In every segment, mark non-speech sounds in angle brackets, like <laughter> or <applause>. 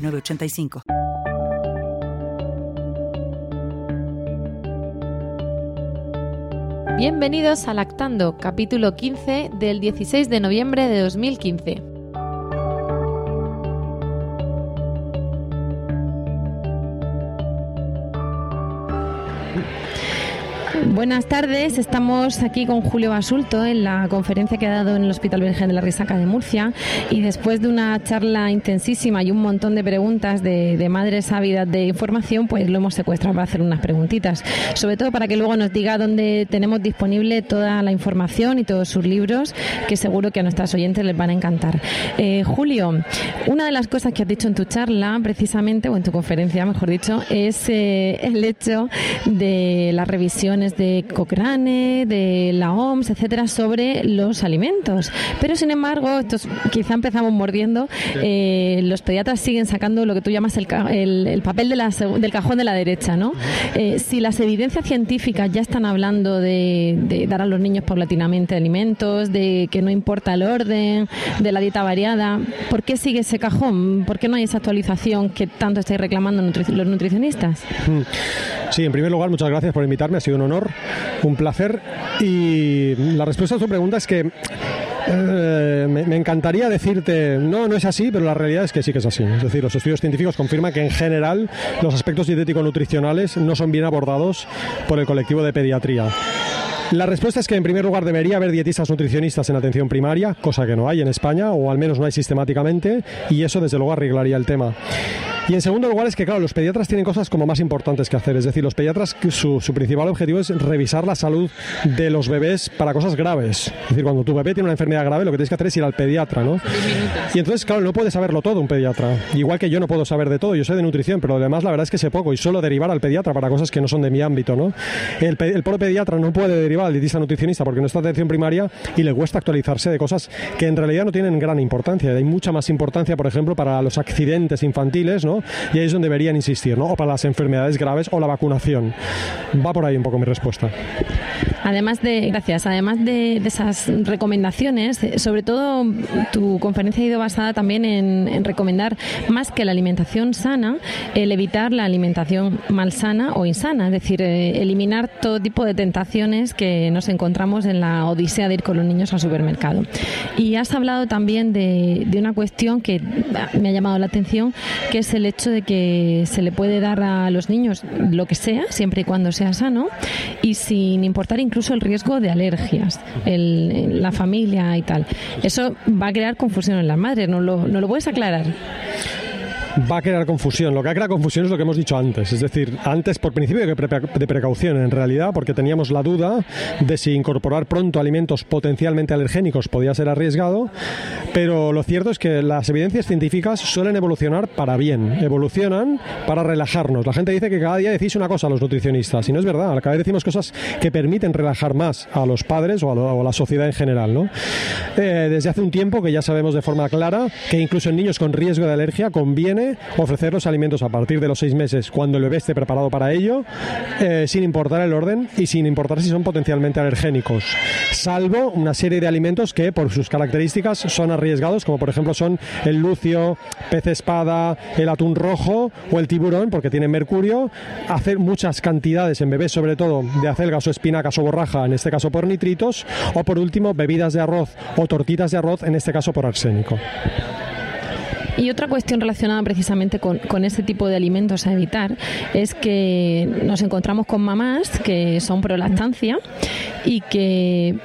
906985. Bienvenidos a Lactando, capítulo 15 del 16 de noviembre de 2015. Buenas tardes, estamos aquí con Julio Basulto en la conferencia que ha dado en el Hospital Virgen de la Risaca de Murcia. Y después de una charla intensísima y un montón de preguntas de, madres ávidas de información, pues lo hemos secuestrado para hacer unas preguntitas, sobre todo para que luego nos diga dónde tenemos disponible toda la información y todos sus libros, que seguro que a nuestras oyentes les van a encantar. Eh, Julio, una de las cosas que has dicho en tu charla, precisamente, o en tu conferencia, mejor dicho, es eh, el hecho de las revisiones de Cochrane, de la OMS, etcétera, sobre los alimentos. Pero sin embargo, estos, quizá empezamos mordiendo, eh, los pediatras siguen sacando lo que tú llamas el, el, papel de la, del cajón de la derecha, ¿no? Eh, si las evidencias científicas ya están hablando de, dar a los niños paulatinamente alimentos, de que no importa el orden, de la dieta variada, ¿por qué sigue ese cajón? ¿Por qué no hay esa actualización que tanto estáis reclamando los nutricionistas? Sí, en primer lugar, muchas gracias por invitarme, ha sido un honor un placer. Y la respuesta a tu pregunta es que eh, me, encantaría decirte, no, no es así, pero la realidad es que sí que es así. Es decir, los estudios científicos confirman que en general los aspectos dietético-nutricionales no son bien abordados por el colectivo de pediatría. La respuesta es que en primer lugar debería haber dietistas nutricionistas en atención primaria, cosa que no hay en España, o al menos no hay sistemáticamente, y eso desde luego arreglaría el tema. Y en segundo lugar es que, claro, los pediatras tienen cosas como más importantes que hacer. Es decir, los pediatras, su, su principal objetivo es revisar la salud de los bebés para cosas graves. Es decir, cuando tu bebé tiene una enfermedad grave, lo que tienes que hacer es ir al pediatra, ¿no? Y entonces, claro, no puede saberlo todo un pediatra. Igual que yo no puedo saber de todo, yo sé de nutrición, pero además la verdad es que sé poco y solo derivar al pediatra para cosas que no son de mi ámbito, ¿no? El, el propio pediatra no puede derivar al dietista nutricionista porque no está en atención primaria y le cuesta actualizarse de cosas que en realidad no tienen gran importancia. Hay mucha más importancia, por ejemplo, para los accidentes infantiles, ¿no? Y ahí es donde deberían insistir, ¿no? O para las enfermedades graves o la vacunación. Va por ahí un poco mi respuesta. Además de, gracias, además de, esas recomendaciones, eh, sobre todo tu conferencia ha ido basada también en, recomendar más que la alimentación sana, el evitar la alimentación malsana o insana, es decir, eh, eliminar todo tipo de tentaciones que nos encontramos en la odisea de ir con los niños al supermercado. Y has hablado también de, una cuestión que me ha llamado la atención, que es el hecho de que se le puede dar a los niños lo que sea, siempre y cuando sea sano, y sin importar incluso el riesgo de alergias, en la familia y tal. Eso va a crear confusión en las madres, ¿no lo, no lo puedes aclarar? Va a crear confusión. Lo que ha creado confusión es lo que hemos dicho antes. Es decir, antes por principio de precaución, en realidad, porque teníamos la duda de si incorporar pronto alimentos potencialmente alergénicos podía ser arriesgado, pero lo cierto es que las evidencias científicas suelen evolucionar para bien, evolucionan para relajarnos. La gente dice que cada día decís una cosa a los nutricionistas, y no es verdad, cada vez decimos cosas que permiten relajar más a los padres o a, la sociedad en general. ¿no? Eh, desde hace un tiempo que ya sabemos de forma clara que incluso en niños con riesgo de alergia conviene ofrecer los alimentos a partir de los seis meses cuando el bebé esté preparado para ello, eh, sin importar el orden y sin importar si son potencialmente alergénicos, salvo una serie de alimentos que por sus características son arriesgados, como por ejemplo son el lucio, pez espada, el atún rojo o el tiburón, porque tienen mercurio, hacer muchas cantidades en bebés, sobre todo de acelgas o espinacas o borraja, en este caso por nitritos, o por último bebidas de arroz o tortitas de arroz, en este caso por arsénico. Y otra cuestión relacionada precisamente con, con ese tipo de alimentos a evitar es que nos encontramos con mamás que son pro lactancia y que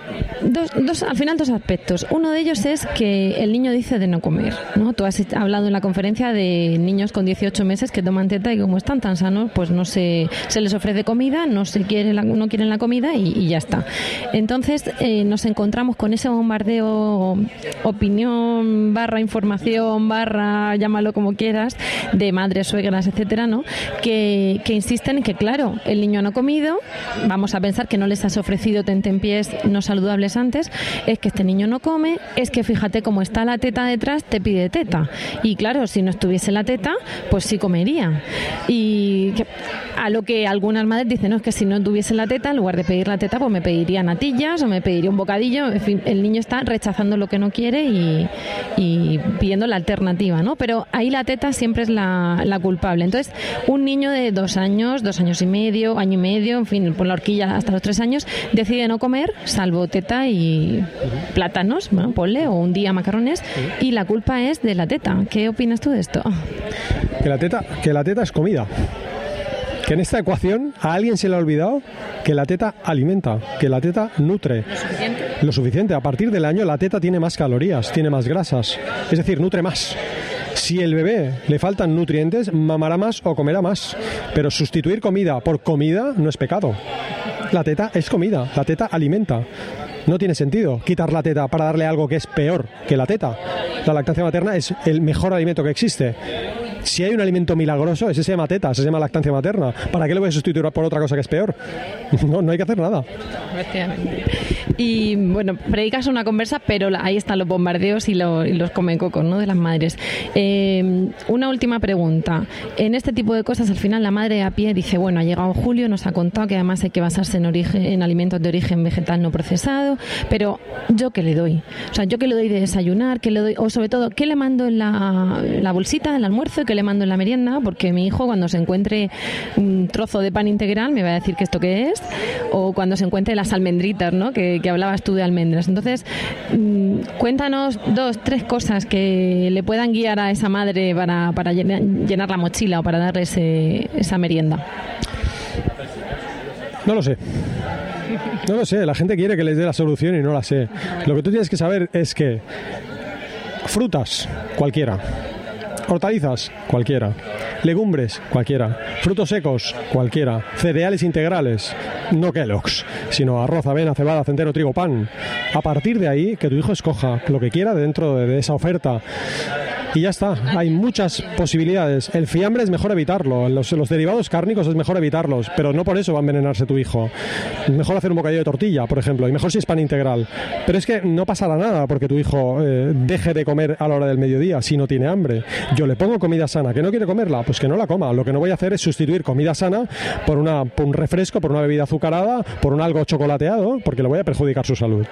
dos, dos, al final dos aspectos. Uno de ellos es que el niño dice de no comer. ¿no? Tú has hablado en la conferencia de niños con 18 meses que toman teta y como están tan sanos, pues no se, se les ofrece comida, no se quiere no quieren la comida y, ya está. Entonces eh, nos encontramos con ese bombardeo opinión barra información barra llámalo como quieras de madres, suegras, etcétera, ¿no? Que, que insisten en que claro, el niño no ha comido, vamos a pensar que no les has ofrecido tentempiés no saludables antes, es que este niño no come, es que fíjate cómo está la teta detrás, te pide teta. Y claro, si no estuviese la teta, pues sí comería. Y a lo que algunas madres dicen, no, es que si no tuviese la teta, en lugar de pedir la teta, pues me pediría natillas o me pediría un bocadillo. En fin, el niño está rechazando lo que no quiere y, pidiendo la alternativa, ¿no? Pero ahí la teta siempre es la, la culpable. Entonces, un niño de dos años, dos años y medio, año y medio, en fin, por la horquilla hasta los tres años, decide no comer, salvo teta y plátanos, bueno, ponle, o un día macarrones, y la culpa es de la teta. ¿Qué opinas tú de esto? Que la teta, que la teta es comida. Que en esta ecuación a alguien se le ha olvidado que la teta alimenta, que la teta nutre. ¿Lo suficiente? Lo suficiente. A partir del año la teta tiene más calorías, tiene más grasas. Es decir, nutre más. Si el bebé le faltan nutrientes, mamará más o comerá más. Pero sustituir comida por comida no es pecado. La teta es comida, la teta alimenta. No tiene sentido quitar la teta para darle algo que es peor que la teta. La lactancia materna es el mejor alimento que existe. Si hay un alimento milagroso, ese se llama teta, se llama lactancia materna. ¿Para qué lo voy a sustituir por otra cosa que es peor? <laughs> No, no hay que hacer nada. Y bueno, predicas una conversa, pero ahí están los bombardeos y, los comecocos ¿no? de las madres. Eh, una última pregunta. En este tipo de cosas, al final la madre a pie dice, bueno, ha llegado Julio, nos ha contado que además hay que basarse en, origen, en alimentos de origen vegetal no procesado, pero ¿yo qué le doy? O sea, ¿yo qué le doy de desayunar? ¿Qué le doy? O sobre todo, ¿qué le mando en la, bolsita, el almuerzo? ¿Qué le mando en la merienda? Porque mi hijo cuando se encuentre un trozo de pan integral me va a decir que esto qué es, o cuando se encuentre las almendritas, ¿no? Que, que hablabas tú de almendras. Entonces, mm, cuéntanos dos, tres cosas que le puedan guiar a esa madre para, para llenar la mochila o para darle esa merienda. No lo sé. No lo sé, la gente quiere que les dé la solución y no la sé. Lo que tú tienes que saber es que frutas, cualquiera. Hortalizas, cualquiera. Legumbres, cualquiera. Frutos secos, cualquiera. Cereales integrales, no Kellogg's, sino arroz, avena, cebada, centeno, trigo, pan. A partir de ahí, que tu hijo escoja lo que quiera dentro de esa oferta y ya está. Hay muchas posibilidades. El fiambre es mejor evitarlo, los, derivados cárnicos es mejor evitarlos, pero no por eso va a envenenarse tu hijo. Mejor hacer un bocadillo de tortilla, por ejemplo, y mejor si es pan integral. Pero es que no pasará nada porque tu hijo eh, deje de comer a la hora del mediodía si no tiene hambre. Yo le pongo comida sana, que no quiere comerla, pues que no la coma. Lo que no voy a hacer es sustituir comida sana por, una, por un refresco, por una bebida azucarada, por un algo chocolateado, porque le voy a perjudicar su salud.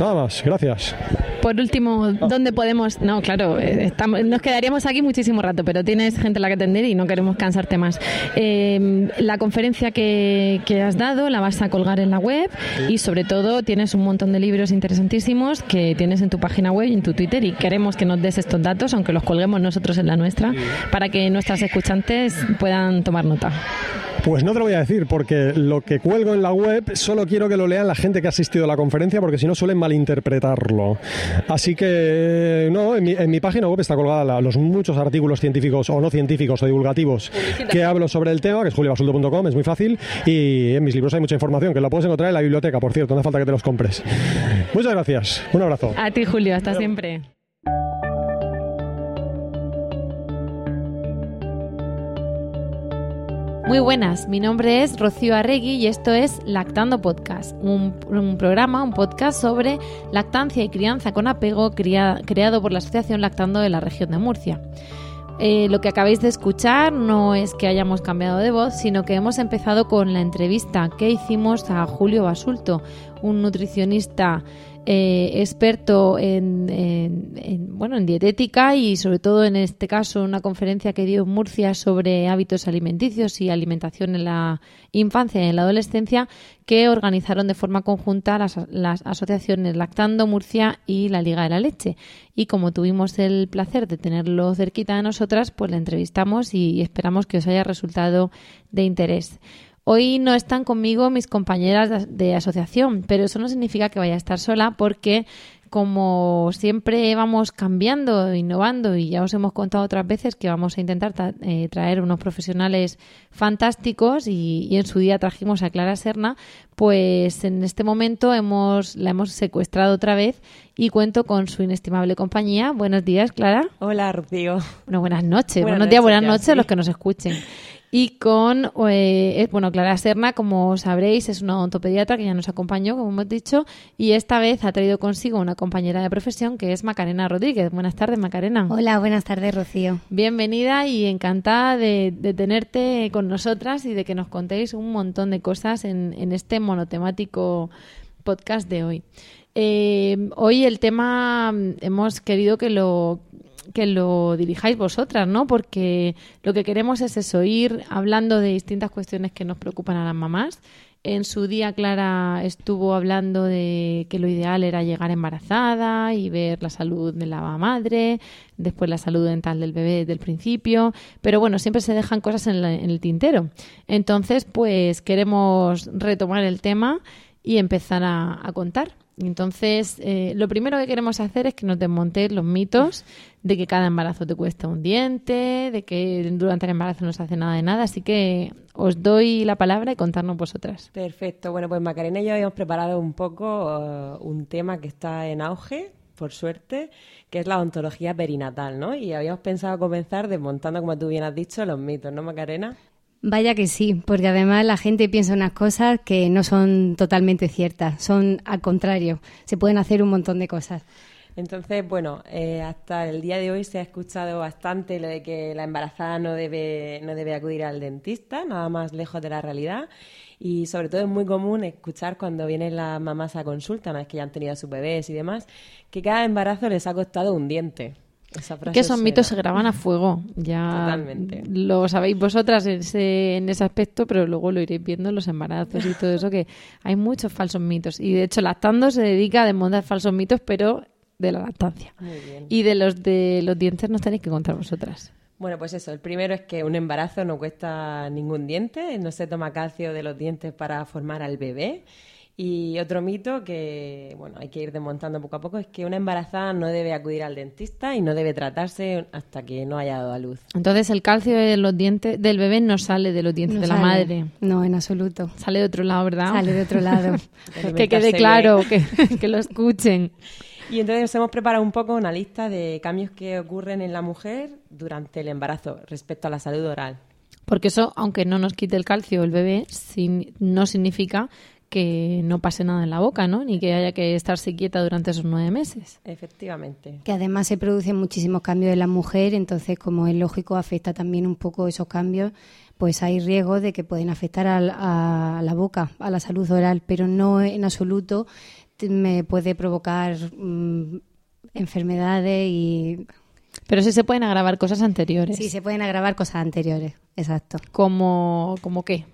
Nada más, gracias. Por último, ¿dónde podemos.? No, claro, eh, estamos, nos quedaríamos aquí muchísimo rato, pero tienes gente a la que atender y no queremos cansarte más. Eh, la conferencia que, que, has dado la vas a colgar en la web y, sobre todo, tienes un montón de libros interesantísimos que tienes en tu página web y en tu Twitter y queremos que nos des estos datos, aunque los colguemos nosotros en la nuestra, para que nuestras escuchantes puedan tomar nota. Pues no te lo voy a decir, porque lo que cuelgo en la web solo quiero que lo lean la gente que ha asistido a la conferencia, porque si no suelen malinterpretarlo. Así que, no, en mi, página web está colgada los muchos artículos científicos o no científicos o divulgativos que hablo sobre el tema, que es juliobasulto.com, es muy fácil, y en mis libros hay mucha información, que la puedes encontrar en la biblioteca, por cierto, no hace falta que te los compres. Muchas gracias, un abrazo. A ti, Julio, hasta siempre. Muy buenas, mi nombre es Rocío Arregui y esto es Lactando Podcast, un, programa, un podcast sobre lactancia y crianza con apego creado por la Asociación Lactando de la región de Murcia. Eh, lo que acabáis de escuchar no es que hayamos cambiado de voz, sino que hemos empezado con la entrevista que hicimos a Julio Basulto, un nutricionista eh, experto en, bueno, en dietética y sobre todo en este caso una conferencia que dio en Murcia sobre hábitos alimenticios y alimentación en la infancia y en la adolescencia que organizaron de forma conjunta las, las asociaciones Lactando Murcia y la Liga de la Leche. Y como tuvimos el placer de tenerlo cerquita de nosotras, pues le entrevistamos y esperamos que os haya resultado de interés. Hoy no están conmigo mis compañeras de, asociación, pero eso no significa que vaya a estar sola porque como siempre vamos cambiando, innovando y ya os hemos contado otras veces que vamos a intentar eh, traer unos profesionales fantásticos y, en su día trajimos a Clara Serna, pues en este momento hemos, la hemos secuestrado otra vez y cuento con su inestimable compañía. Buenos días, Clara. Hola, Rocío. Bueno, buenas noches. Buenos días, buenas noches a los que nos escuchen y con, eh, bueno, Clara Serna, como sabréis, es una odontopediatra que ya nos acompañó, como hemos dicho, y esta vez ha traído consigo una compañera de profesión que es Macarena Rodríguez. Buenas tardes, Macarena. Hola, buenas tardes, Rocío. Bienvenida y encantada de, tenerte con nosotras y de que nos contéis un montón de cosas en, en este monotemático podcast de hoy. Eh, hoy el tema hemos querido que lo que lo dirijáis vosotras, ¿no? Porque lo que queremos es eso, ir hablando de distintas cuestiones que nos preocupan a las mamás. En su día, Clara estuvo hablando de que lo ideal era llegar embarazada y ver la salud de la madre, después la salud dental del bebé desde principio, pero bueno, siempre se dejan cosas en, en el tintero. Entonces, pues queremos retomar el tema y empezar a contar. Entonces, eh, lo primero que queremos hacer es que nos desmontéis los mitos de que cada embarazo te cuesta un diente, de que durante el embarazo no se hace nada de nada. Así que os doy la palabra y contarnos vosotras. Perfecto. Bueno, pues Macarena y yo habíamos preparado un poco uh, un tema que está en auge, por suerte, que es la ontología perinatal, ¿no? Y habíamos pensado comenzar desmontando, como tú bien has dicho, los mitos, ¿no, Macarena? Vaya que sí, porque además la gente piensa unas cosas que no son totalmente ciertas, son al contrario, se pueden hacer un montón de cosas. Entonces, bueno, eh, hasta el día de hoy se ha escuchado bastante lo de que la embarazada no debe, no debe acudir al dentista, nada más lejos de la realidad. Y sobre todo es muy común escuchar cuando vienen las mamás a consulta, una vez que ya han tenido a sus bebés y demás, que cada embarazo les ha costado un diente que esos mitos se graban a fuego. Ya lo sabéis vosotras en ese, en ese aspecto, pero luego lo iréis viendo en los embarazos y todo eso, que hay muchos falsos mitos. Y de hecho, Lactando se dedica a desmontar falsos mitos, pero de la lactancia. Y de los de los dientes nos tenéis que contar vosotras. Bueno, pues eso. El primero es que un embarazo no cuesta ningún diente, no se toma calcio de los dientes para formar al bebé. Y otro mito que, bueno, hay que ir desmontando poco a poco es que una embarazada no debe acudir al dentista y no debe tratarse hasta que no haya dado a luz. Entonces el calcio de los dientes del bebé no sale de los dientes de la madre. No, en absoluto. Sale de otro lado, ¿verdad? Sale de otro lado. <laughs> que quede claro, que, <laughs> que lo escuchen. Y entonces hemos preparado un poco una lista de cambios que ocurren en la mujer durante el embarazo respecto a la salud oral. Porque eso, aunque no nos quite el calcio el bebé, no significa que no pase nada en la boca, ¿no? Ni que haya que estarse quieta durante esos nueve meses. Efectivamente. Que además se producen muchísimos cambios en la mujer, entonces como es lógico afecta también un poco esos cambios, pues hay riesgo de que pueden afectar a, la boca, a la salud oral, pero no en absoluto me puede provocar mm, enfermedades y pero sí se pueden agravar cosas anteriores. Sí, se pueden agravar cosas anteriores, exacto. ¿Como, como qué?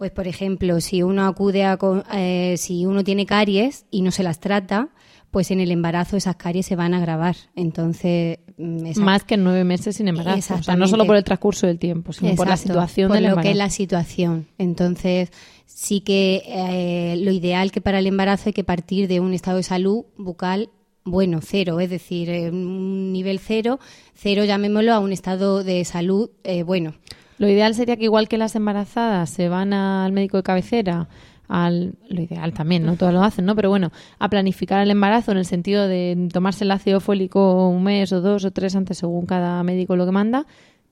Pues, por ejemplo, si uno acude a, eh, si uno tiene caries y no se las trata, pues en el embarazo esas caries se van a agravar. Entonces, mm, más que nueve meses sin embarazo. O sea, no solo por el transcurso del tiempo, sino por la situación por lo que es la situación. Entonces, sí que eh, lo ideal que para el embarazo hay que partir de un estado de salud bucal bueno, cero, es decir, un nivel cero, cero llamémoslo a un estado de salud eh, bueno. Lo ideal sería que igual que las embarazadas se van al médico de cabecera, al, lo ideal también, no todos lo hacen, ¿no? Pero bueno, a planificar el embarazo en el sentido de tomarse el ácido fólico un mes o dos o tres antes según cada médico lo que manda,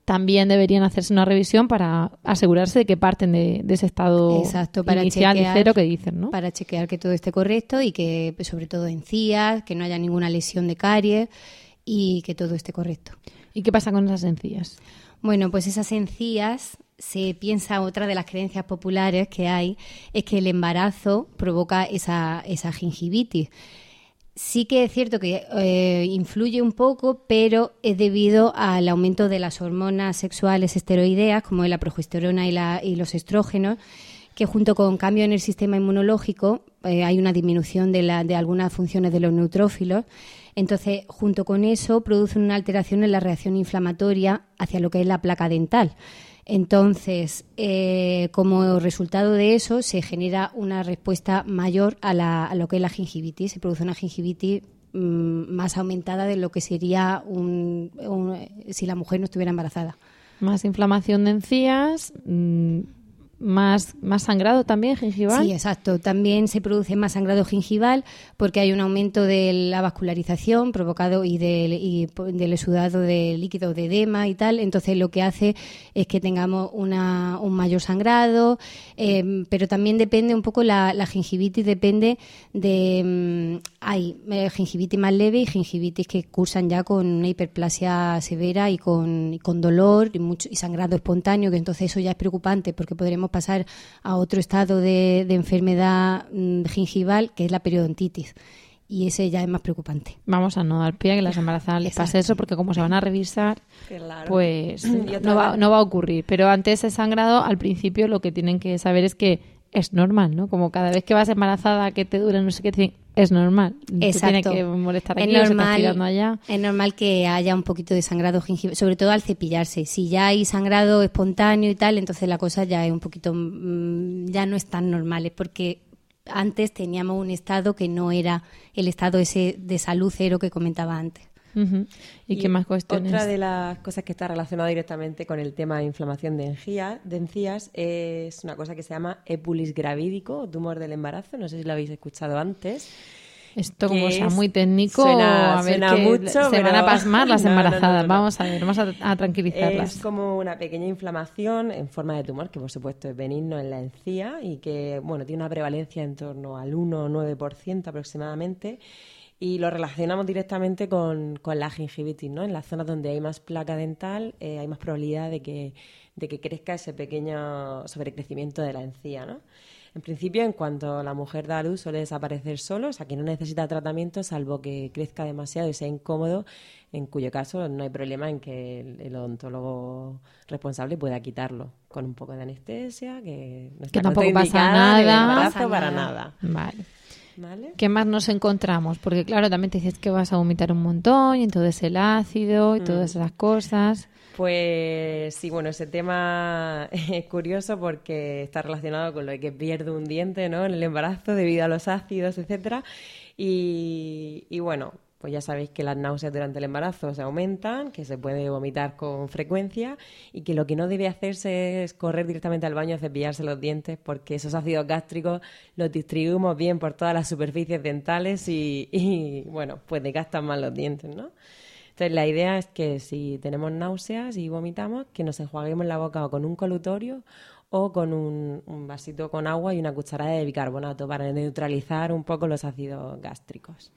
también deberían hacerse una revisión para asegurarse de que parten de, ese estado Exacto, para inicial chequear, cero que dicen, ¿no? Para chequear que todo esté correcto y que, sobre todo, encías, que no haya ninguna lesión de caries y que todo esté correcto. ¿Y qué pasa con esas encías? Bueno, pues esas encías se piensa otra de las creencias populares que hay es que el embarazo provoca esa, esa gingivitis. Sí que es cierto que eh, influye un poco, pero es debido al aumento de las hormonas sexuales esteroideas, como la progesterona y, la, y los estrógenos, que junto con cambio en el sistema inmunológico eh, hay una disminución de, la, de algunas funciones de los neutrófilos entonces, junto con eso, producen una alteración en la reacción inflamatoria hacia lo que es la placa dental. Entonces, eh, como resultado de eso, se genera una respuesta mayor a, la, a lo que es la gingivitis. Se produce una gingivitis mm, más aumentada de lo que sería un, si la mujer no estuviera embarazada. Más inflamación de encías, mm, más, más sangrado también gingival. Sí, exacto. También se produce más sangrado gingival porque hay un aumento de la vascularización provocado y del, y del exudado de líquido de edema y tal. Entonces lo que hace es que tengamos una, un mayor sangrado, eh, pero también depende un poco la, gingivitis, depende de... Mm, hay eh, gingivitis más leve y gingivitis que cursan ya con una hiperplasia severa y con, con dolor y, mucho, y sangrado espontáneo, que entonces eso ya es preocupante porque podremos pasar a otro estado de, enfermedad mm, gingival, que es la periodontitis y ese ya es más preocupante. Vamos a no dar pie a que las embarazadas les pase eso, porque como se van a revisar, pues no va, no va, a ocurrir. Pero ante ese sangrado, al principio lo que tienen que saber es que es normal, ¿no? Como cada vez que vas embarazada, que te dura no sé qué, es normal. Exacto. Tiene que molestar aquí, es normal, allá. Es normal que haya un poquito de sangrado gingival, sobre todo al cepillarse. Si ya hay sangrado espontáneo y tal, entonces la cosa ya es un poquito, mm, ya no es tan normal, es porque antes teníamos un estado que no era el estado ese de salud cero que comentaba antes. ¿Y, qué más cuestiones? Otra de las cosas que está relacionada directamente con el tema de inflamación de, de encías es una cosa que se llama epulis gravídico, tumor del embarazo. No sé si lo habéis escuchado antes. Esto como sea muy técnico, a ver mucho, se van a pasmar <laughs> las embarazadas. vamos a ver, vamos a, tranquilizarlas. Es como una pequeña inflamación en forma de tumor, que por supuesto es benigno en la encía y que bueno tiene una prevalencia en torno al 1 o 9% aproximadamente y lo relacionamos directamente con, la gingivitis, ¿no? En las zonas donde hay más placa dental eh, hay más probabilidad de que, de que crezca ese pequeño sobrecrecimiento de la encía, ¿no? En principio, en cuanto la mujer da luz, suele desaparecer solo, o sea que no necesita tratamiento salvo que crezca demasiado y sea incómodo, en cuyo caso no hay problema en que el, odontólogo responsable pueda quitarlo con un poco de anestesia, que no está que tampoco pasa nada, para nada. Vale. ¿Qué más nos encontramos? Porque claro, también te dices que vas a vomitar un montón y entonces el ácido y todas mm. esas cosas. Pues sí, bueno, ese tema <laughs> es curioso porque está relacionado con lo de que pierde un diente ¿no? en el embarazo debido a los ácidos, etcétera. Y, y bueno, pues ya sabéis que las náuseas durante el embarazo se aumentan, que se puede vomitar con frecuencia y que lo que no debe hacerse es correr directamente al baño a cepillarse los dientes porque esos ácidos gástricos los distribuimos bien por todas las superficies dentales y, bueno, pues desgastan más los dientes, ¿no? Entonces la idea es que si tenemos náuseas y vomitamos, que nos enjuaguemos la boca o con un colutorio o con un, un vasito con agua y una cucharada de bicarbonato para neutralizar un poco los ácidos gástricos.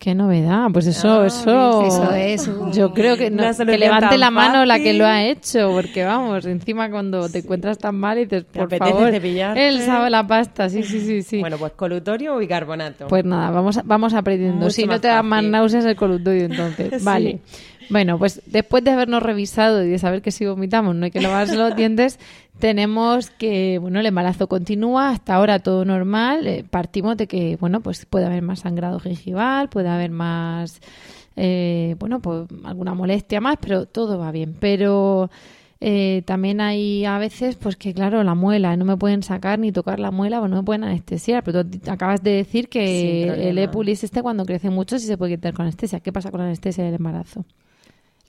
Qué novedad, pues eso, eso, eso es. Yo creo que, que levante la mano la que lo ha hecho, porque vamos, encima cuando te encuentras tan mal y dices, por favor, él sabe la pasta, sí, sí, sí, sí. Bueno, pues colutorio o bicarbonato. Pues nada, vamos, vamos aprendiendo. si no te da más náuseas el colutorio, entonces, <laughs> vale. Bueno, pues después de habernos revisado y de saber que si vomitamos no hay que lavarse los dientes, tenemos que, bueno, el embarazo continúa, hasta ahora todo normal, eh, partimos de que, bueno, pues puede haber más sangrado gingival, puede haber más, eh, bueno, pues alguna molestia más, pero todo va bien. Pero eh, también hay a veces, pues que claro, la muela, no me pueden sacar ni tocar la muela, o no me pueden anestesiar. Pero tú acabas de decir que el epulis este cuando crece mucho sí se puede quitar con anestesia. ¿Qué pasa con la anestesia del embarazo?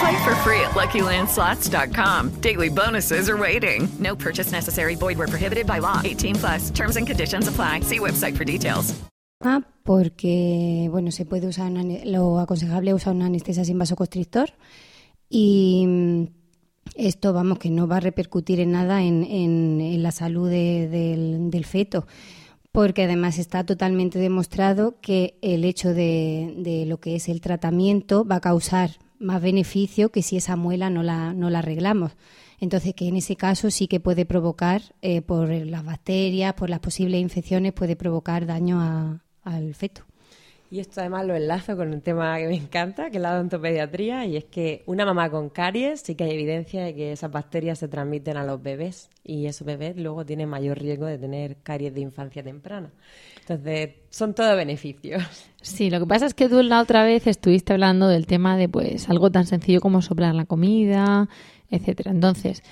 Play for free at LuckyLandSlots.com. Daily bonuses are waiting. No purchase necessary. Void were prohibited by law. 18 plus. Terms and conditions apply. See website for details. Ah, porque bueno se puede usar lo aconsejable usar una anestesia sin vasoconstrictor y mm, esto vamos que no va a repercutir en nada en, en, la salud del, del, feto porque además está totalmente demostrado que el hecho de, de, lo que es el tratamiento va a causar más beneficio que si esa muela no la, no la arreglamos. Entonces, que en ese caso sí que puede provocar, eh, por las bacterias, por las posibles infecciones, puede provocar daño al feto. Y esto además lo enlazo con un tema que me encanta, que es la odontopediatría, y es que una mamá con caries sí que hay evidencia de que esas bacterias se transmiten a los bebés y esos bebés luego tienen mayor riesgo de tener caries de infancia temprana. Entonces, son todos beneficios. Sí, lo que pasa es que tú la otra vez estuviste hablando del tema de pues algo tan sencillo como soplar la comida, etcétera. Entonces,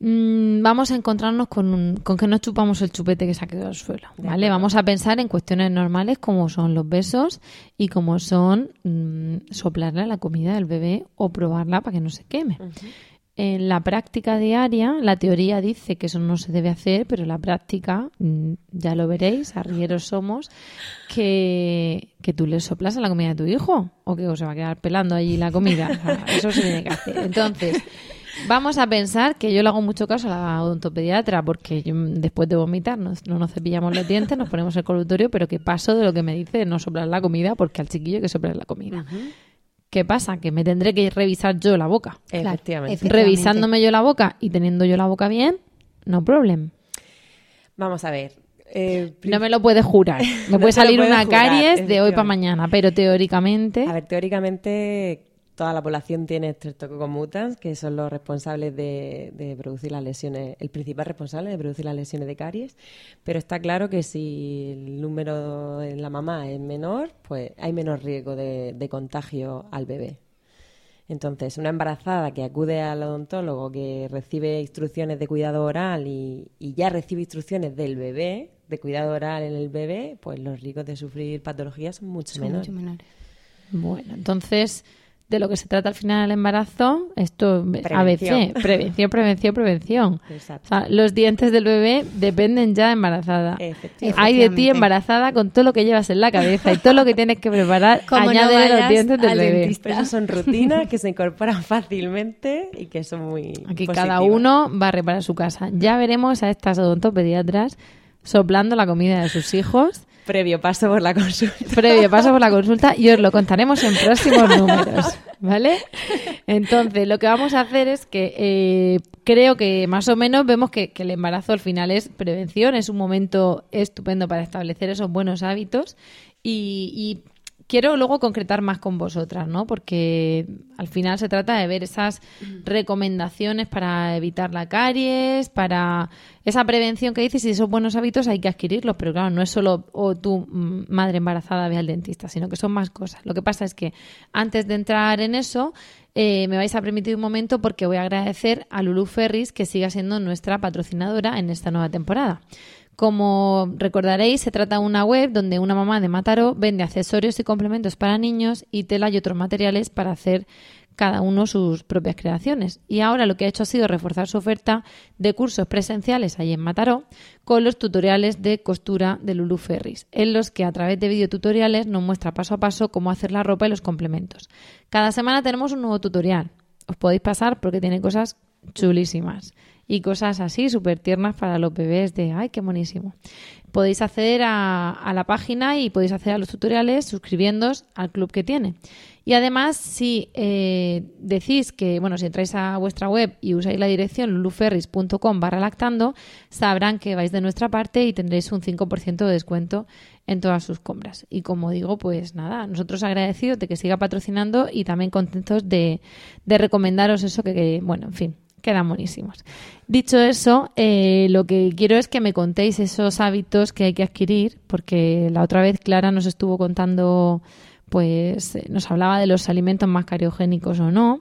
mm, vamos a encontrarnos con, con que no chupamos el chupete que se ha quedado al suelo, ¿vale? Vamos a pensar en cuestiones normales como son los besos y como son mm, soplarle la comida del bebé o probarla para que no se queme. En la práctica diaria, la teoría dice que eso no se debe hacer, pero la práctica, mm, ya lo veréis, arrieros somos, que, que tú le soplas a la comida de tu hijo o que se va a quedar pelando allí la comida. <laughs> eso se tiene que hacer. Entonces, Vamos a pensar que yo le hago mucho caso a la odontopediatra porque después de vomitar no, nos cepillamos los dientes, nos ponemos el colutorio, pero que paso de lo que me dice no soplar la comida porque al chiquillo hay que soplar la comida. ¿Qué pasa? Que me tendré que revisar yo la boca. Efectivamente. Revisándome yo la boca y teniendo yo la boca bien, no problem. Vamos a ver. Eh, no me lo puedes jurar. <laughs> Me puede salir una caries de hoy para mañana, pero teóricamente. A ver, teóricamente toda la población tiene Streptococcus mutans, que son los responsables de, producir las lesiones, el principal responsable de producir las lesiones de caries. Pero está claro que si el número en la mamá es menor, pues hay menos riesgo de, contagio al bebé. Entonces, una embarazada que acude al odontólogo, que recibe instrucciones de cuidado oral y, ya recibe instrucciones del bebé, de cuidado oral en el bebé, pues los riesgos de sufrir patologías son mucho menores. Mucho menores. Bueno, entonces de lo que se trata al final del embarazo, esto ABC, <laughs> prevención, prevención, prevención. los dientes del bebé dependen ya de embarazada. Hay de ti embarazada con todo lo que llevas en la cabeza y todo lo que tienes que preparar, <laughs> añade los dientes del bebé. esas son rutinas que se incorporan <laughs> fácilmente y que son muy Aquí cada uno va a reparar su casa. Ya veremos a estas odontopediatras soplando la comida de sus hijos Previo paso por la consulta. Previo paso por la consulta y os lo contaremos en próximos <laughs> números, ¿vale? Entonces, lo que vamos a hacer es que eh, creo que más o menos vemos que, el embarazo al final es prevención, es un momento estupendo para establecer esos buenos hábitos y, y quiero luego concretar más con vosotras, ¿no? Porque al final se trata de ver esas recomendaciones para evitar la caries, para esa prevención que dices y esos buenos hábitos hay que adquirirlos, pero claro, no es solo o tu mm, madre embarazada ve al dentista, sino que son más cosas. Lo que pasa es que antes de entrar en eso, eh, me vais a permitir un momento porque voy a agradecer a Lulu Ferris que siga siendo nuestra patrocinadora en esta nueva temporada. Como recordaréis, se trata de una web donde una mamá de Mataró vende accesorios y complementos para niños y tela y otros materiales para hacer cada uno sus propias creaciones. Y ahora lo que ha hecho ha sido reforzar su oferta de cursos presenciales allí en Mataró con los tutoriales de costura de Lulu Ferris, en los que a través de videotutoriales nos muestra paso a paso cómo hacer la ropa y los complementos. Cada semana tenemos un nuevo tutorial. Os podéis pasar porque tiene cosas chulísimas y cosas así súper tiernas para los bebés de ¡ay, qué buenísimo! Podéis acceder a, la página y podéis acceder a los tutoriales suscribiéndoos al club que tiene. Y además, si eh, decís que, bueno, si entráis a vuestra web y usáis la dirección luluferris.com barra lactando, sabrán que vais de nuestra parte y tendréis un 5% de descuento en todas sus compras. Y como digo, pues nada, nosotros agradecidos de que siga patrocinando y también contentos de, de recomendaros eso que, bueno, en fin, quedan buenísimos. Dicho eso, eh, lo que quiero es que me contéis esos hábitos que hay que adquirir, porque la otra vez Clara nos estuvo contando, pues eh, nos hablaba de los alimentos más cariogénicos o no.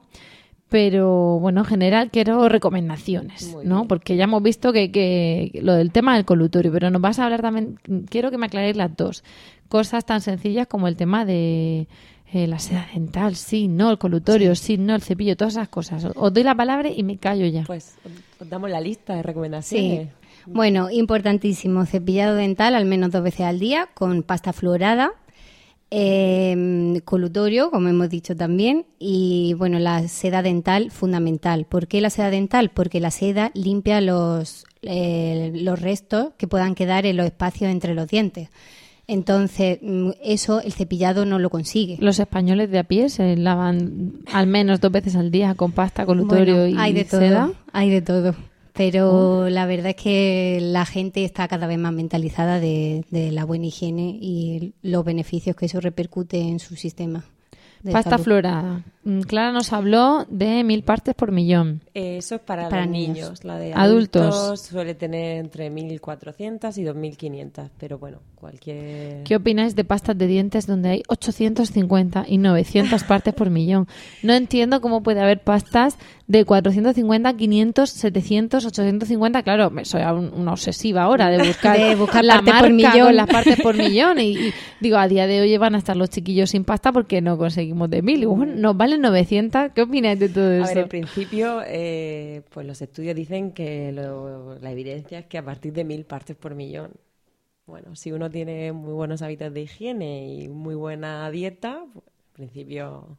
Pero bueno, en general quiero recomendaciones, ¿no? Porque ya hemos visto que, que lo del tema del colutorio, pero nos vas a hablar también, quiero que me aclaréis las dos cosas tan sencillas como el tema de eh, la seda dental, sí, no, el colutorio, sí. no, el cepillo, todas esas cosas. Os doy la palabra y me callo ya. Pues os damos la lista de recomendaciones. Sí. Bueno, importantísimo, cepillado dental al menos dos veces al día con pasta fluorada, Eh, colutorio, como hemos dicho también, y bueno, la seda dental fundamental. ¿Por qué la seda dental? Porque la seda limpia los, eh, los restos que puedan quedar en los espacios entre los dientes. Entonces, mm, eso el cepillado no lo consigue. Los españoles de a pie se lavan al menos dos veces al día con pasta, colutorio Bueno, y hay de todo, seda. hay de todo. Pero la verdad es que la gente está cada vez más mentalizada de, de la buena higiene y los beneficios que eso repercute en su sistema. De Pasta salud. florada. Mm, Clara nos habló de mil partes por millón. Eh, Eso es para, Para los niños. niños. La de Adultos. adultos. suele tener entre 1.400 y 2.500, pero bueno, cualquier... ¿Qué opináis de pastas de dientes donde hay 850 y 900 <laughs> partes por millón? No entiendo cómo puede haber pastas de 450, 500, 700, 850. Claro, me- soy un- una obsesiva ahora de buscar, <laughs> De buscar la partes por marca millón. con las partes por millón. Y, y digo, a día de hoy van a estar los chiquillos sin pasta porque no conseguimos de mil. Nos valen 900. ¿Qué opináis de todo A eso? ver, en principio, eh, pues los estudios dicen que lo- la evidencia es que a partir de mil partes por millón, bueno, si uno tiene muy buenos hábitos de higiene y muy buena dieta, pues, en principio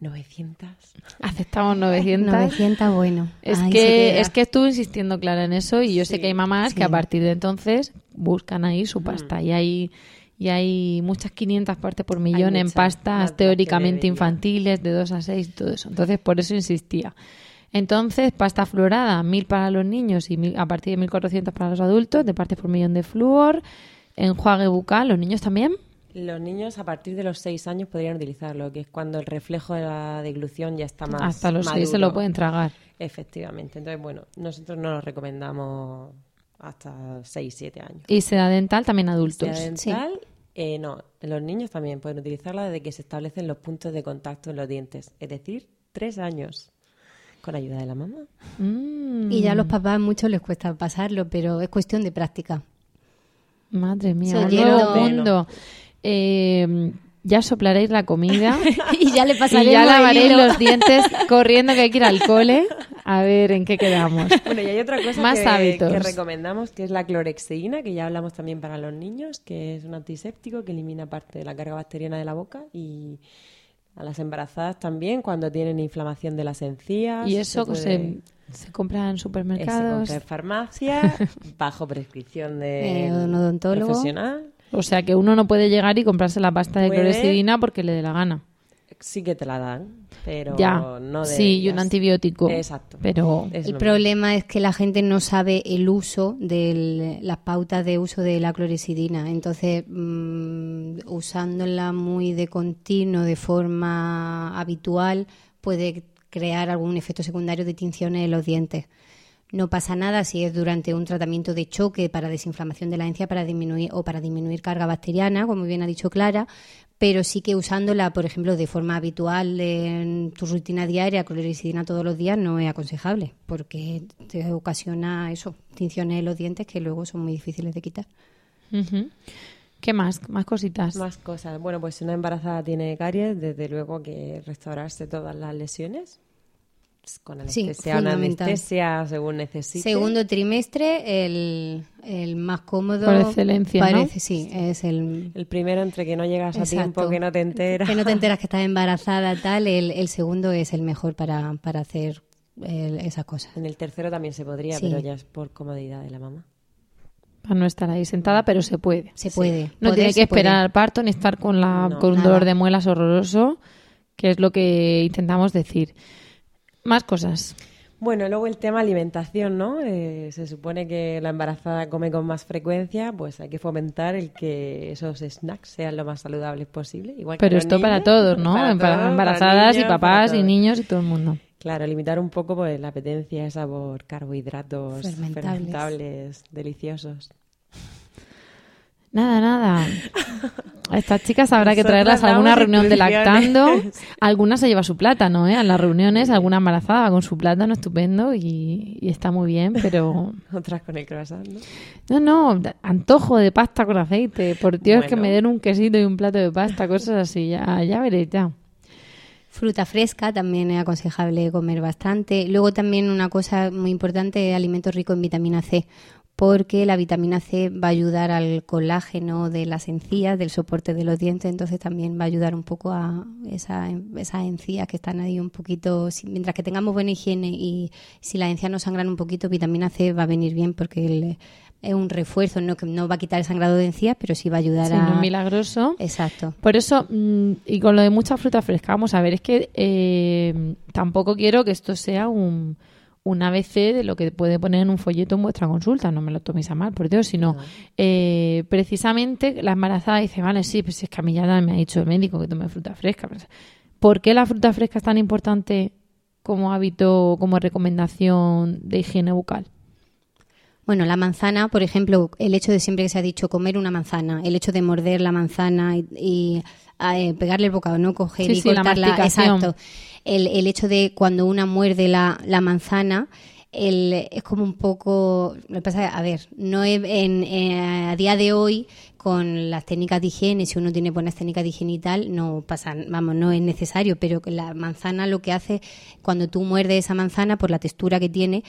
900. <laughs> Aceptamos 900. 900, bueno. Es ahí que, es que estuve insistiendo, Clara, en eso y yo sé que hay mamás que a partir de entonces buscan ahí su pasta y hay y hay muchas 500 partes por millón en muchas, pastas teóricamente infantiles de 2 a 6 y todo eso. Entonces, por eso insistía. Entonces, pasta florada, 1000 para los niños y mil- a partir de 1400 para los adultos, de partes por millón de flúor, enjuague bucal, los niños también. Los niños a partir de los 6 años podrían utilizarlo, que es cuando el reflejo de la deglución ya está más Hasta los 6 se lo pueden tragar. Efectivamente. Entonces, bueno, nosotros no lo recomendamos hasta 6, 7 años. Y seda dental también adultos. Sea dental, eh, no, los niños también pueden utilizarla desde que se establecen los puntos de contacto en los dientes, es decir, 3 años, con ayuda de la mamá. Mm, Y ya a los papás mucho les cuesta pasarlo, pero es cuestión de práctica. Madre mía, nuevo mundo. Eh, ya soplaréis la comida <laughs> y ya le y pasaremos ya lavaréis los dientes corriendo que hay que ir al cole. <laughs> A ver en qué quedamos. <laughs> Bueno, y hay otra cosa Más que, hábitos. que recomendamos, que es la clorexidina, que ya hablamos también para los niños, que es un antiséptico que elimina parte de la carga bacteriana de la boca y a las embarazadas también cuando tienen inflamación de las encías. Y eso puede- se, se compra en eh, se supermercados. compra en farmacia, <laughs> bajo prescripción de Eh, un odontólogo. profesional. O sea que uno no puede llegar y comprarse la pasta de Puede. clorexidina porque le dé la gana. Sí que te la dan, pero ya, no sí, y un antibiótico. Exacto. Pero Es El problema es que la gente no sabe el uso de las pautas de uso de la clorexidina. Entonces, mm, usándola muy de continuo, de forma habitual, puede crear algún efecto secundario de tinciones en los dientes. No pasa nada si es durante un tratamiento de choque para desinflamación de la encía para disminuir, o para disminuir carga bacteriana, como bien ha dicho Clara, pero sí que usándola, por ejemplo, de forma habitual en tu rutina diaria, clorexidina todos los días, no es aconsejable, porque te ocasiona eso, tinciones en los dientes que luego son muy difíciles de quitar. ¿Qué más? Más cositas. Más cosas. Bueno, pues si una embarazada tiene caries, desde luego que restaurarse todas las lesiones con Sí, anestesia o no fundamental. anestesia según necesite. Segundo trimestre, el, el más cómodo. Por excelencia, ¿no? Parece, sí, es el, El primero entre que no llegas a Exacto. tiempo, que no te enteras. Que no te enteras que estás <laughs> embarazada, tal. El, el segundo es el mejor para, para hacer el- esas cosas. En el tercero también se podría, Sí. pero ya es por comodidad de la mamá. Para no estar ahí sentada, pero se puede. Se puede. No Poder tiene que puede. esperar al parto ni estar con, la, No, con un nada. dolor de muelas horroroso, que es lo que intentamos decir. Más cosas. Bueno, luego el tema alimentación, ¿no? Eh, se supone que la embarazada come con más frecuencia, pues hay que fomentar el que esos snacks sean lo más saludables posible. Igual Pero esto para todos, ¿no? para Para todos, para embarazadas y niños, papás y niños y todo el mundo. Claro, limitar un poco pues la apetencia esa por carbohidratos Fermentables. fermentables, deliciosos. Nada, nada. A estas chicas habrá que traerlas a alguna reunión de lactando. instrucciones. Alguna se lleva su plátano, ¿eh? A las reuniones, alguna embarazada con su plátano estupendo y, y está muy bien, pero... <laughs> Otras con el croissant, ¿no? No, no, antojo de pasta con aceite. Por Dios, que Bueno. me den un quesito y un plato de pasta, cosas así. Ya, ya veréis, ya. Fruta fresca también es aconsejable comer bastante. Luego también una cosa muy importante, alimentos ricos en vitamina C, porque la vitamina C va a ayudar al colágeno de las encías, del soporte de los dientes, entonces también va a ayudar un poco a esa, esas encías que están ahí un poquito, mientras que tengamos buena higiene y si las encías no sangran un poquito, vitamina C va a venir bien porque es un refuerzo, no que no va a quitar el sangrado de encías, pero sí va a ayudar a... No milagroso. Exacto. Por eso, mm, y con lo de mucha fruta fresca, vamos a ver, es que eh, tampoco quiero que esto sea un un ABC de lo que puede poner en un folleto en vuestra consulta, no me lo toméis a mal, por Dios, sino eh, precisamente la embarazada dice, vale, sí, pues es que a mí ya me ha dicho el médico que tome fruta fresca. ¿Por qué la fruta fresca es tan importante como hábito, como recomendación de higiene bucal? Bueno, la manzana, por ejemplo, el hecho de siempre que se ha dicho comer una manzana, el hecho de morder la manzana y, eh, pegarle el bocado, no coger y cortarla, exacto el, el hecho de cuando una muerde la, la manzana, el, es como un poco. Lo pasa, a ver, no es en, eh, a día de hoy con las técnicas de higiene, si uno tiene buenas técnicas de higiene y tal, no pasa, vamos, no es necesario, pero la manzana lo que hace cuando tú muerdes esa manzana por la textura que tiene,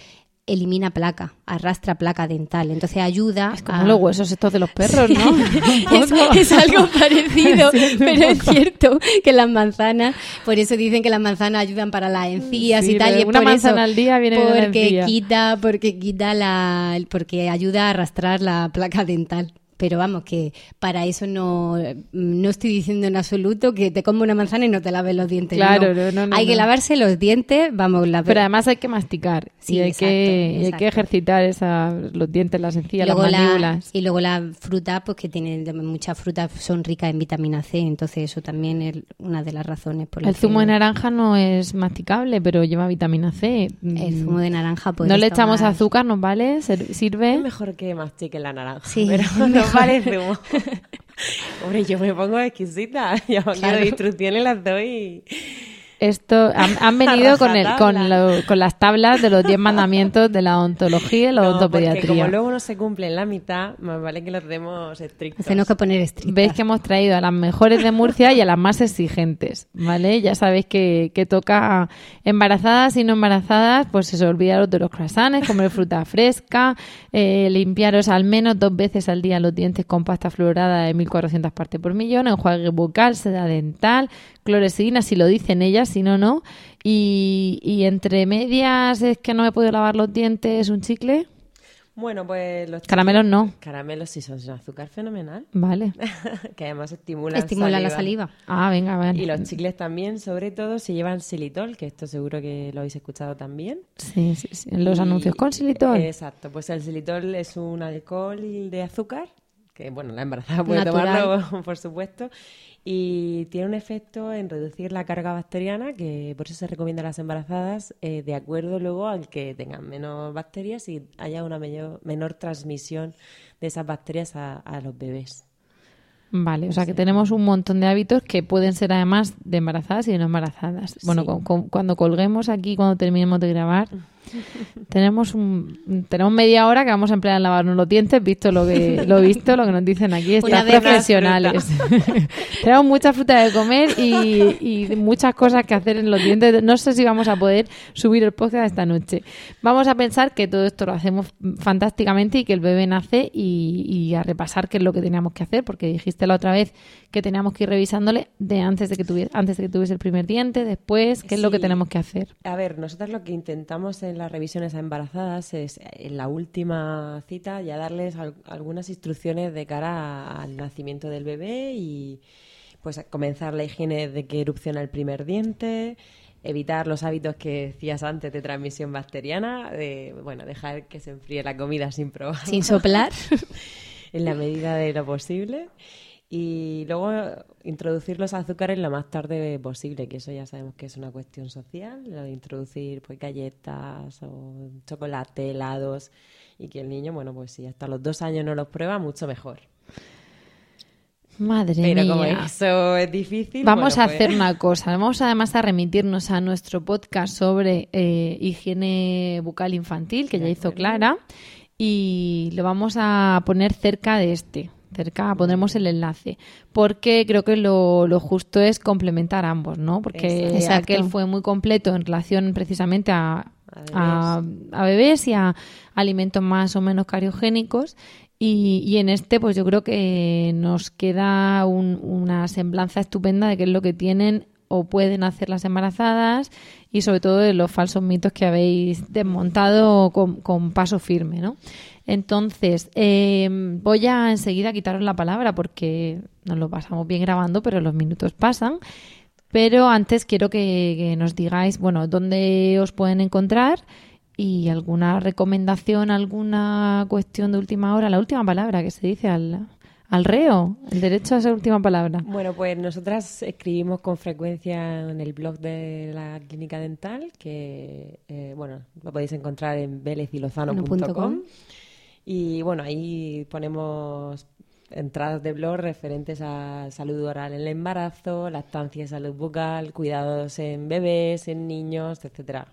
elimina placa, arrastra placa dental. Entonces ayuda. Es como los huesos estos de los perros, ¿no? <laughs> <laughs> es, algo parecido, <laughs> pero es cierto que las manzanas, por eso dicen que las manzanas ayudan para las encías y tal. Y una manzana al día viene porque quita, porque quita la, porque ayuda a arrastrar la placa dental pero vamos, que para eso no, no estoy diciendo en absoluto que te como una manzana y no te laves los dientes. Claro, no, hay que lavarse los dientes, vamos. La... Pero además hay que masticar sí, y hay, que, hay que ejercitar esa, los dientes, las encías, las mandíbulas. y luego la fruta, pues que tienen muchas frutas son ricas en vitamina C, entonces eso también es una de las razones por las El zumo de naranja no es masticable, pero lleva vitamina C. El zumo de naranja, pues. No le echamos azúcar, ¿nos vale? ¿Sirve? Es mejor que mastique la naranja. Sí, pero parece <laughs> Hombre, yo me pongo exquisita. <laughs> Yo claro. instrucciones las doy. Esto han, <laughs> venido con, el, con, con, las tablas de los 10 mandamientos de la ontología y la no, ontopediatría. como luego no se cumplen la mitad, más vale que los demos estrictos. Tenemos que poner estrictos. Veis que hemos traído a las mejores de Murcia y a las más exigentes, ¿vale? Ya sabéis que, que toca embarazadas y no embarazadas, pues se olvidaros de los croissants, comer fruta <laughs> fresca, eh, limpiaros al menos dos veces al día los dientes con pasta fluorada de 1400 partes por millón, enjuague bucal, seda dental, cloresina, si lo dicen ellas, si no, no. Y, y entre medias es que no me puedo lavar los dientes, un chicle. Bueno, pues los caramelos no. Caramelos sí son azúcar fenomenal. Vale. <laughs> que además estimulan, Estimula la saliva. Ah, venga, vale. Y los chicles también, sobre todo, si llevan xilitol, que esto seguro que lo habéis escuchado también. Sí, sí, sí. En los anuncios con xilitol. Exacto. Pues el xilitol es un alcohol de azúcar, que bueno, la embarazada puede tomarlo, <laughs> por supuesto, y tiene un efecto en reducir la carga bacteriana, que por eso se recomienda a las embarazadas, eh, de acuerdo luego al que tengan menos bacterias y haya una menor transmisión de esas bacterias a, los bebés. Vale, o sea que tenemos un montón de hábitos que pueden ser además de embarazadas y de no embarazadas. Bueno, cuando colguemos aquí, cuando terminemos de grabar, tenemos un, tenemos media hora que vamos a emplear en lavarnos los dientes, visto lo que <laughs> lo visto, lo que nos dicen aquí, estas profesionales. <laughs> tenemos mucha fruta de comer y, muchas cosas que hacer en los dientes. No sé si vamos a poder subir el podcast esta noche. Vamos a pensar que todo esto lo hacemos fantásticamente y que el bebé nace y, a repasar qué es lo que teníamos que hacer, porque dijiste la otra vez que teníamos que ir revisándole de antes de que tuviese, antes de que tuviese el primer diente, después, qué es lo que tenemos que hacer. A ver, nosotros lo que intentamos en las revisiones a embarazadas es en la última cita ya darles algunas instrucciones de cara al nacimiento del bebé y pues comenzar la higiene de que erupciona el primer diente, evitar los hábitos que decías antes de transmisión bacteriana, de bueno, dejar que se enfríe la comida sin probar. Sin soplar. <laughs> en la medida de lo posible y luego introducir los azúcares lo más tarde posible, que eso ya sabemos que es una cuestión social, lo de introducir pues galletas o chocolate, helados y que el niño, bueno, pues si hasta los dos años no los prueba, mucho mejor. Madre Pero mía. como eso es difícil. Vamos a pues hacer una cosa. Vamos además a remitirnos a nuestro podcast sobre eh, higiene bucal infantil, que ya hizo Clara, y lo vamos a poner cerca de este cerca pondremos el enlace porque creo que lo, lo justo es complementar ambos no porque aquel fue muy completo en relación precisamente a a, bebés y a alimentos más o menos cariogénicos. Y, y, en este, pues yo creo que nos queda una semblanza estupenda de qué es lo que tienen o pueden hacer las embarazadas y sobre todo de los falsos mitos que habéis desmontado con, paso firme, ¿no? Entonces, em, voy a enseguida quitaros la palabra porque nos lo pasamos bien grabando, pero los minutos pasan. Pero antes quiero que, nos digáis, bueno, dónde os pueden encontrar y alguna recomendación, alguna cuestión de última hora, la última palabra que se dice al, al reo, el derecho a esa última palabra. Bueno, pues nosotras escribimos con frecuencia en el blog de la clínica dental, que eh, bueno, lo podéis encontrar en velezilozano.com. Y bueno, ahí ponemos entradas de blog referentes a salud oral en el embarazo, lactancia y salud bucal, cuidados en bebés, en niños, etcétera.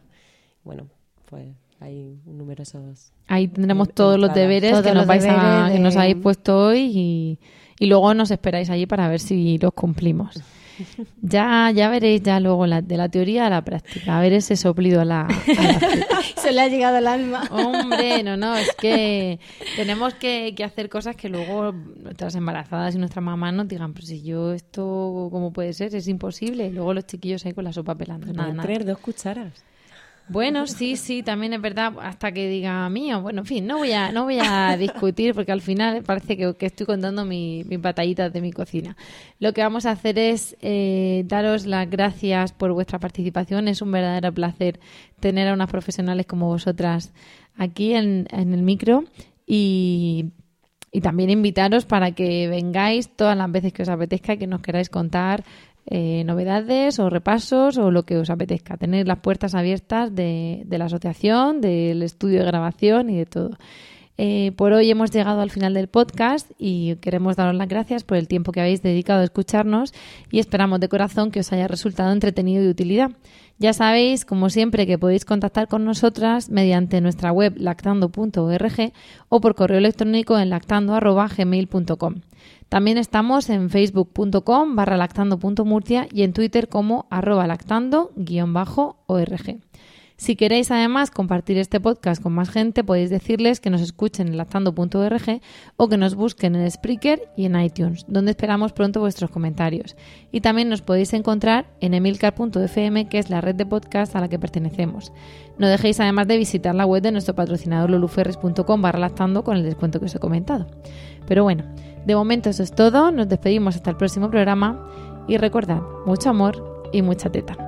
Bueno, pues hay numerosos. Ahí tendremos todos los deberes que, nos vais que nos habéis puesto hoy y, y, luego nos esperáis allí para ver si los cumplimos. <laughs> Ya, ya veréis ya luego la, de la teoría a la práctica, a ver ese soplido a la... <laughs> Se le ha llegado al alma. Hombre, no, no, es que tenemos que, que, hacer cosas que luego nuestras embarazadas y nuestras mamás nos digan, pero si yo esto, ¿cómo puede ser? Es imposible. Y luego los chiquillos ahí con la sopa pelando. Nada, nada. dos cucharas. Bueno, sí, sí, también es verdad, hasta que diga mío. Bueno, en fin, no voy a, no voy a <laughs> discutir porque al final parece que, estoy contando mis batallitas de mi cocina. Lo que vamos a hacer es eh, daros las gracias por vuestra participación. Es un verdadero placer tener a unas profesionales como vosotras aquí en, en el micro y y también invitaros para que vengáis todas las veces que os apetezca y que nos queráis contar eh, novedades o repasos o lo que os apetezca. Tener las puertas abiertas de, la asociación, del estudio de grabación y de todo. Eh, por hoy hemos llegado al final del podcast y queremos daros las gracias por el tiempo que habéis dedicado a escucharnos y esperamos de corazón que os haya resultado entretenido y de utilidad. Ya sabéis, como siempre, que podéis contactar con nosotras mediante nuestra web lactando.org o por correo electrónico en lactando.gmail.com. También estamos en facebook.com barra lactando.murcia y en Twitter como arroba lactando-org. Si queréis además compartir este podcast con más gente, podéis decirles que nos escuchen en lactando.org o que nos busquen en Spreaker y en iTunes, donde esperamos pronto vuestros comentarios. Y también nos podéis encontrar en emilcar.fm, que es la red de podcast a la que pertenecemos. No dejéis además de visitar la web de nuestro patrocinador luluferris.com barra lactando con el descuento que os he comentado. Pero bueno, de momento eso es todo, nos despedimos hasta el próximo programa y recordad, mucho amor y mucha teta.